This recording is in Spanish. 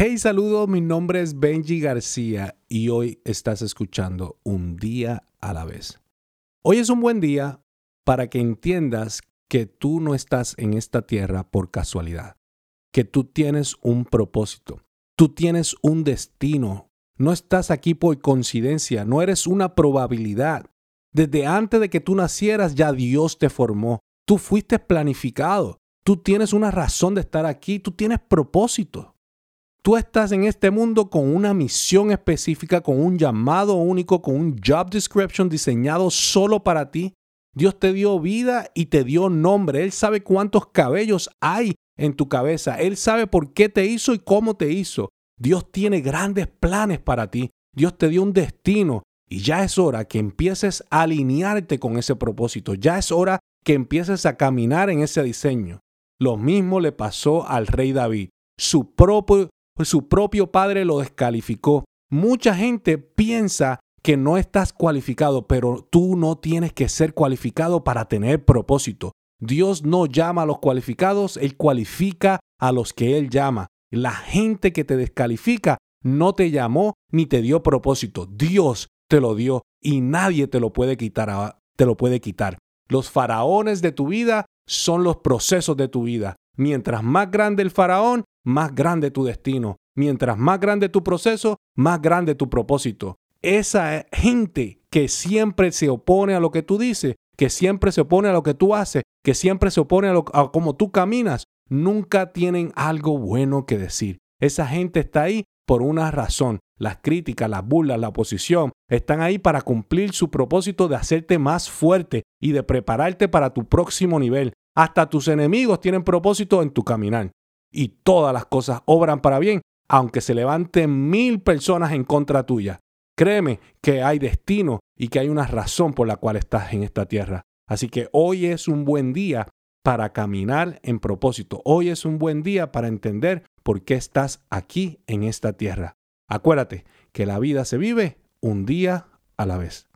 Hey, saludos, mi nombre es Benji García y hoy estás escuchando Un día a la vez. Hoy es un buen día para que entiendas que tú no estás en esta tierra por casualidad, que tú tienes un propósito, tú tienes un destino, no estás aquí por coincidencia, no eres una probabilidad. Desde antes de que tú nacieras ya Dios te formó, tú fuiste planificado, tú tienes una razón de estar aquí, tú tienes propósito. Tú estás en este mundo con una misión específica, con un llamado único, con un job description diseñado solo para ti. Dios te dio vida y te dio nombre. Él sabe cuántos cabellos hay en tu cabeza. Él sabe por qué te hizo y cómo te hizo. Dios tiene grandes planes para ti. Dios te dio un destino y ya es hora que empieces a alinearte con ese propósito. Ya es hora que empieces a caminar en ese diseño. Lo mismo le pasó al rey David. Su propio pues su propio padre lo descalificó. Mucha gente piensa que no estás cualificado, pero tú no tienes que ser cualificado para tener propósito. Dios no llama a los cualificados, Él cualifica a los que Él llama. La gente que te descalifica no te llamó ni te dio propósito. Dios te lo dio y nadie te lo puede quitar. Te lo puede quitar. Los faraones de tu vida son los procesos de tu vida. Mientras más grande el faraón, más grande tu destino. Mientras más grande tu proceso, más grande tu propósito. Esa gente que siempre se opone a lo que tú dices, que siempre se opone a lo que tú haces, que siempre se opone a, lo, cómo tú caminas, nunca tienen algo bueno que decir. Esa gente está ahí por una razón. Las críticas, las burlas, la oposición están ahí para cumplir su propósito de hacerte más fuerte y de prepararte para tu próximo nivel. Hasta tus enemigos tienen propósito en tu caminar. Y todas las cosas obran para bien, aunque se levanten mil personas en contra tuya. Créeme que hay destino y que hay una razón por la cual estás en esta tierra. Así que hoy es un buen día para caminar en propósito. Hoy es un buen día para entender por qué estás aquí en esta tierra. Acuérdate que la vida se vive un día a la vez.